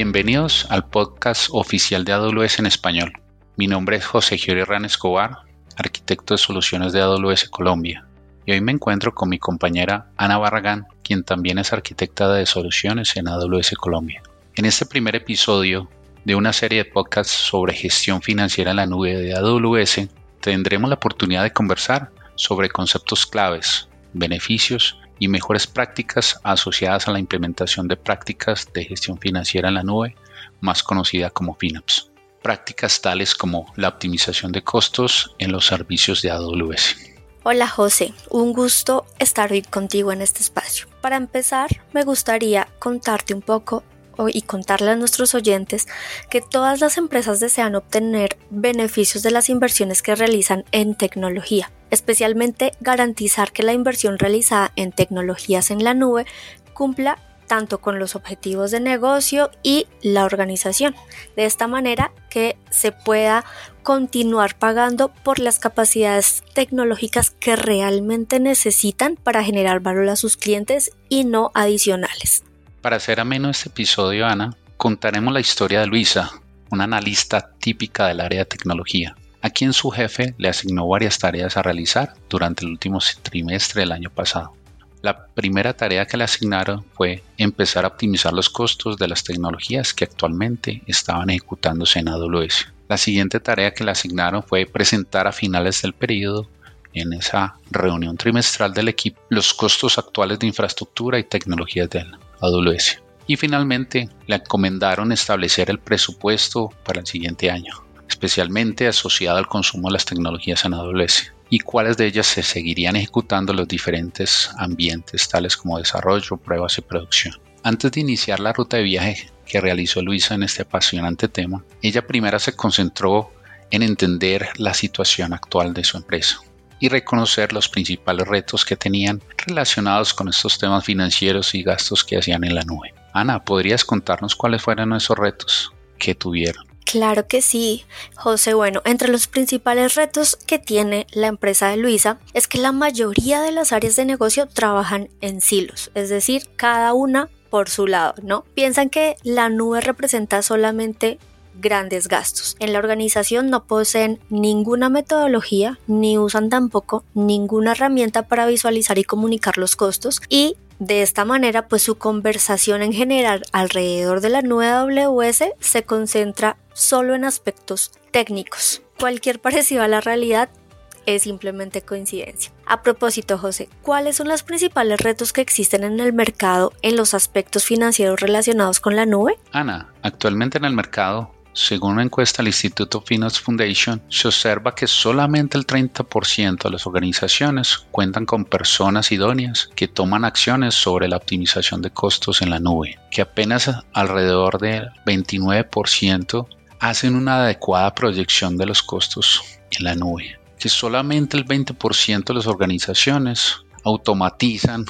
Bienvenidos al podcast oficial de AWS en español. Mi nombre es José Giori Ran Escobar, arquitecto de soluciones de AWS Colombia. Y hoy me encuentro con mi compañera Ana Barragán, quien también es arquitecta de soluciones en AWS Colombia. En este primer episodio de una serie de podcasts sobre gestión financiera en la nube de AWS, tendremos la oportunidad de conversar sobre conceptos claves, beneficios y mejores prácticas asociadas a la implementación de prácticas de gestión financiera en la nube, más conocida como FinOps. Prácticas tales como la optimización de costos en los servicios de AWS. Hola José, un gusto estar hoy contigo en este espacio. Para empezar, me gustaría contarte un poco y contarle a nuestros oyentes que todas las empresas desean obtener beneficios de las inversiones que realizan en tecnología, especialmente garantizar que la inversión realizada en tecnologías en la nube cumpla tanto con los objetivos de negocio y la organización, de esta manera que se pueda continuar pagando por las capacidades tecnológicas que realmente necesitan para generar valor a sus clientes y no adicionales. Para hacer ameno este episodio, Ana, contaremos la historia de Luisa, una analista típica del área de tecnología, a quien su jefe le asignó varias tareas a realizar durante el último trimestre del año pasado. La primera tarea que le asignaron fue empezar a optimizar los costos de las tecnologías que actualmente estaban ejecutándose en AWS. La siguiente tarea que le asignaron fue presentar a finales del periodo en esa reunión trimestral del equipo los costos actuales de infraestructura y tecnologías de AWS. Y finalmente le encomendaron establecer el presupuesto para el siguiente año, especialmente asociado al consumo de las tecnologías en AWS y cuáles de ellas se seguirían ejecutando en los diferentes ambientes, tales como desarrollo, pruebas y producción. Antes de iniciar la ruta de viaje que realizó Luisa en este apasionante tema, ella primero se concentró en entender la situación actual de su empresa y reconocer los principales retos que tenían relacionados con estos temas financieros y gastos que hacían en la nube. Ana, ¿podrías contarnos cuáles fueron esos retos que tuvieron? Claro que sí, José. Bueno, entre los principales retos que tiene la empresa de Luisa es que la mayoría de las áreas de negocio trabajan en silos, es decir, cada una por su lado, ¿no? Piensan que la nube representa solamente grandes gastos. En la organización no poseen ninguna metodología ni usan tampoco ninguna herramienta para visualizar y comunicar los costos y de esta manera, pues su conversación en general alrededor de la nube AWS se concentra solo en aspectos técnicos. Cualquier parecido a la realidad es simplemente coincidencia. A propósito, José, ¿cuáles son los principales retos que existen en el mercado en los aspectos financieros relacionados con la nube? Ana, actualmente en el mercado según una encuesta del Instituto Finance Foundation, se observa que solamente el 30% de las organizaciones cuentan con personas idóneas que toman acciones sobre la optimización de costos en la nube, que apenas alrededor del 29% hacen una adecuada proyección de los costos en la nube, que solamente el 20% de las organizaciones automatizan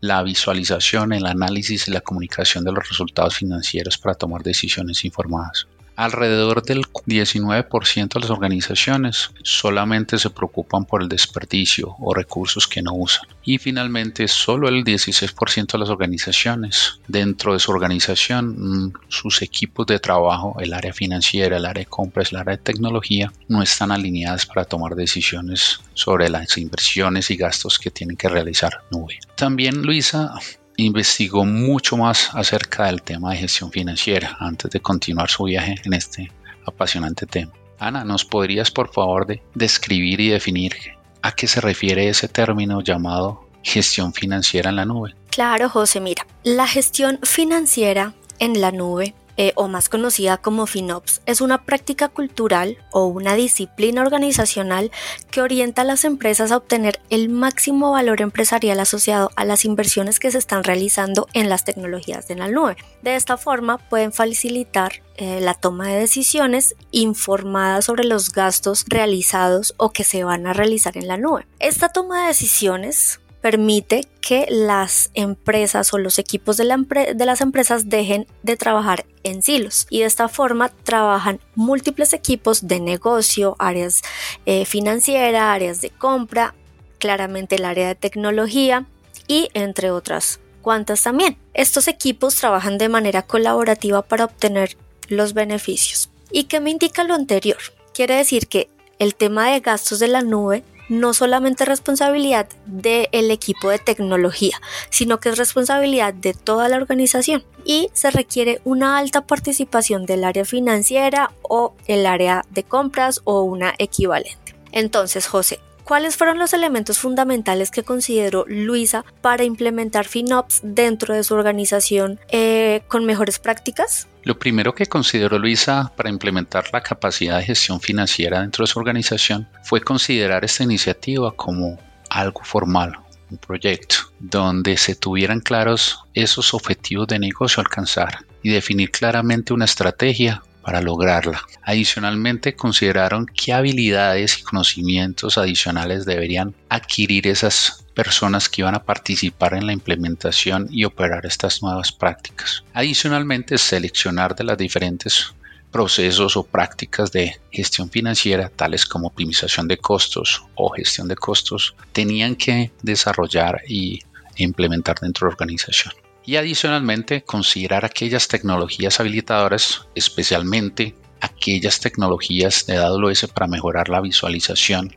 la visualización, el análisis y la comunicación de los resultados financieros para tomar decisiones informadas. Alrededor del 19% de las organizaciones solamente se preocupan por el desperdicio o recursos que no usan. Y finalmente, solo el 16% de las organizaciones dentro de su organización, mm, sus equipos de trabajo, el área financiera, el área de compras, el área de tecnología, no están alineadas para tomar decisiones sobre las inversiones y gastos que tienen que realizar nube. También, Luisa, investigó mucho más acerca del tema de gestión financiera antes de continuar su viaje en este apasionante tema. Ana, ¿nos podrías por favor de describir y definir a qué se refiere ese término llamado gestión financiera en la nube? Claro, José, mira, la gestión financiera en la nube eh, o más conocida como FinOps, es una práctica cultural o una disciplina organizacional que orienta a las empresas a obtener el máximo valor empresarial asociado a las inversiones que se están realizando en las tecnologías de la nube. De esta forma pueden facilitar eh, la toma de decisiones informadas sobre los gastos realizados o que se van a realizar en la nube. Esta toma de decisiones permite que las empresas o los equipos de, las empresas dejen de trabajar en silos y de esta forma trabajan múltiples equipos de negocio, áreas eh, financieras, áreas de compra, claramente el área de tecnología y entre otras cuántas también. Estos equipos trabajan de manera colaborativa para obtener los beneficios. ¿Y qué me indica lo anterior? Quiere decir que el tema de gastos de la nube no solamente es responsabilidad del equipo de tecnología, sino que es responsabilidad de toda la organización y se requiere una alta participación del área financiera o el área de compras o una equivalente. Entonces, José, ¿Cuáles fueron los elementos fundamentales que consideró Luisa para implementar FinOps dentro de su organización eh, con mejores prácticas? Lo primero que consideró Luisa para implementar la capacidad de gestión financiera dentro de su organización fue considerar esta iniciativa como algo formal, un proyecto, donde se tuvieran claros esos objetivos de negocio a alcanzar y definir claramente una estrategia para lograrla. Adicionalmente, consideraron qué habilidades y conocimientos adicionales deberían adquirir esas personas que iban a participar en la implementación y operar estas nuevas prácticas. Adicionalmente, seleccionar de las diferentes procesos o prácticas de gestión financiera, tales como optimización de costos o gestión de costos, tenían que desarrollar y implementar dentro de la organización y adicionalmente considerar aquellas tecnologías habilitadoras, especialmente aquellas tecnologías de AWS para mejorar la visualización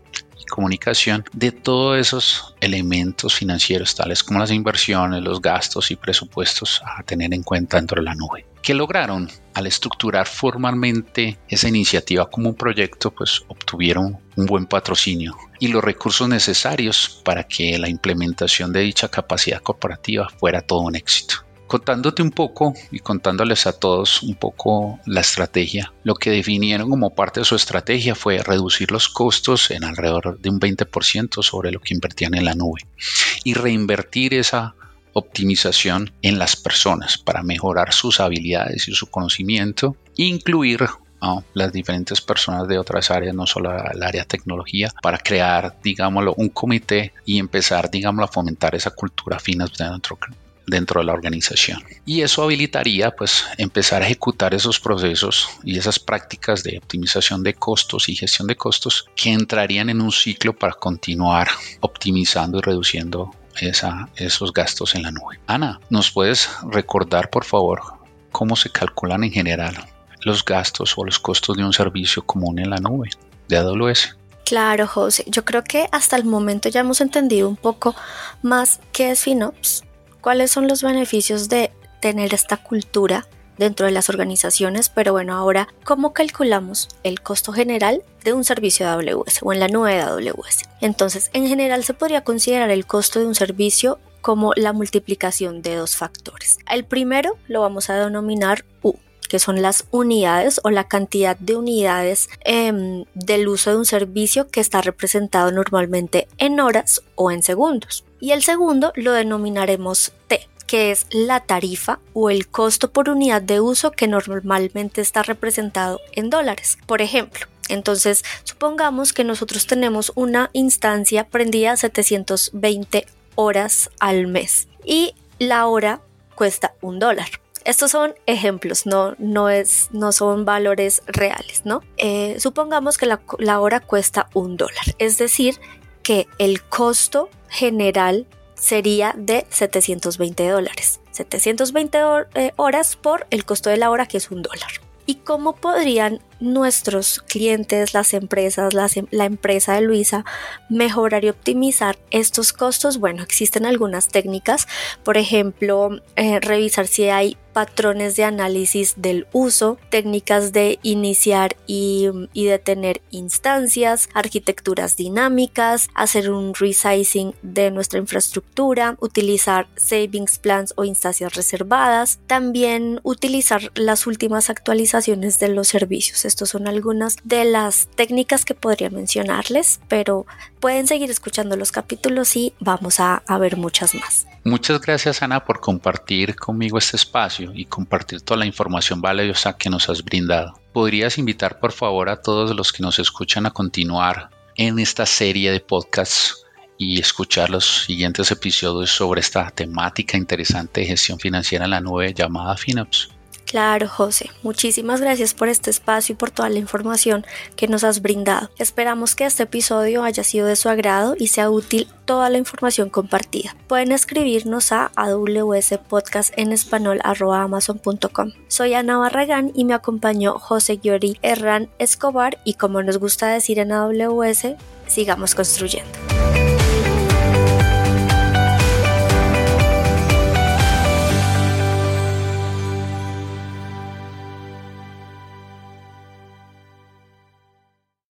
comunicación de todos esos elementos financieros, tales como las inversiones, los gastos y presupuestos a tener en cuenta dentro de la nube. ¿Qué lograron? Al estructurar formalmente esa iniciativa como un proyecto, pues obtuvieron un buen patrocinio y los recursos necesarios para que la implementación de dicha capacidad corporativa fuera todo un éxito. Contándote un poco y contándoles a todos un poco la estrategia, lo que definieron como parte de su estrategia fue reducir los costos en alrededor de un 20% sobre lo que invertían en la nube y reinvertir esa optimización en las personas para mejorar sus habilidades y su conocimiento, incluir a las diferentes personas de otras áreas, no solo el área de tecnología, para crear, digámoslo, un comité y empezar, digámoslo, a fomentar esa cultura fina dentro, dentro de la organización. Y eso habilitaría, pues, empezar a ejecutar esos procesos y esas prácticas de optimización de costos y gestión de costos que entrarían en un ciclo para continuar optimizando y reduciendo esos gastos en la nube. Ana, ¿nos puedes recordar, por favor, cómo se calculan en general los gastos o los costos de un servicio común en la nube de AWS? Claro, José. Yo creo que hasta el momento ya hemos entendido un poco más qué es FinOps, cuáles son los beneficios de tener esta cultura dentro de las organizaciones, pero bueno, ahora, ¿cómo calculamos el costo general de un servicio de AWS o en la nube de AWS? Entonces, en general se podría considerar el costo de un servicio como la multiplicación de dos factores. El primero lo vamos a denominar U, que son las unidades o la cantidad de unidades em, del uso de un servicio que está representado normalmente en horas o en segundos. Y el segundo lo denominaremos T, que es la tarifa o el costo por unidad de uso que normalmente está representado en dólares. Por ejemplo, entonces supongamos que nosotros tenemos una instancia prendida a 720 horas al mes y la hora cuesta un dólar. Estos son ejemplos, no, no, es, no son valores reales, ¿no? Eh, supongamos que la, la hora cuesta un dólar, es decir, que el costo general sería de 720 dólares. 720 eh, horas por el costo de la hora que es un dólar. ¿Y cómo podrían nuestros clientes, las empresas, em, la empresa de Luisa mejorar y optimizar estos costos? Bueno, existen algunas técnicas, por ejemplo, eh, revisar si hay patrones de análisis del uso, técnicas de iniciar y, detener instancias, arquitecturas dinámicas, hacer un resizing de nuestra infraestructura, utilizar savings plans o instancias reservadas, también utilizar las últimas actualizaciones de los servicios. Estos son algunas de las técnicas que podría mencionarles, pero pueden seguir escuchando los capítulos y vamos a, a ver muchas más. Muchas gracias Ana por compartir conmigo este espacio y compartir toda la información valiosa que nos has brindado. ¿Podrías invitar por favor a todos los que nos escuchan a continuar en esta serie de podcasts y escuchar los siguientes episodios sobre esta temática interesante de gestión financiera en la nube llamada FinOps? Claro, José. Muchísimas gracias por este espacio y por toda la información que nos has brindado. Esperamos que este episodio haya sido de su agrado y sea útil toda la información compartida. Pueden escribirnos a amazon.com. Soy Ana Barragán y me acompañó José Giori Herrán Escobar y como nos gusta decir en AWS, sigamos construyendo.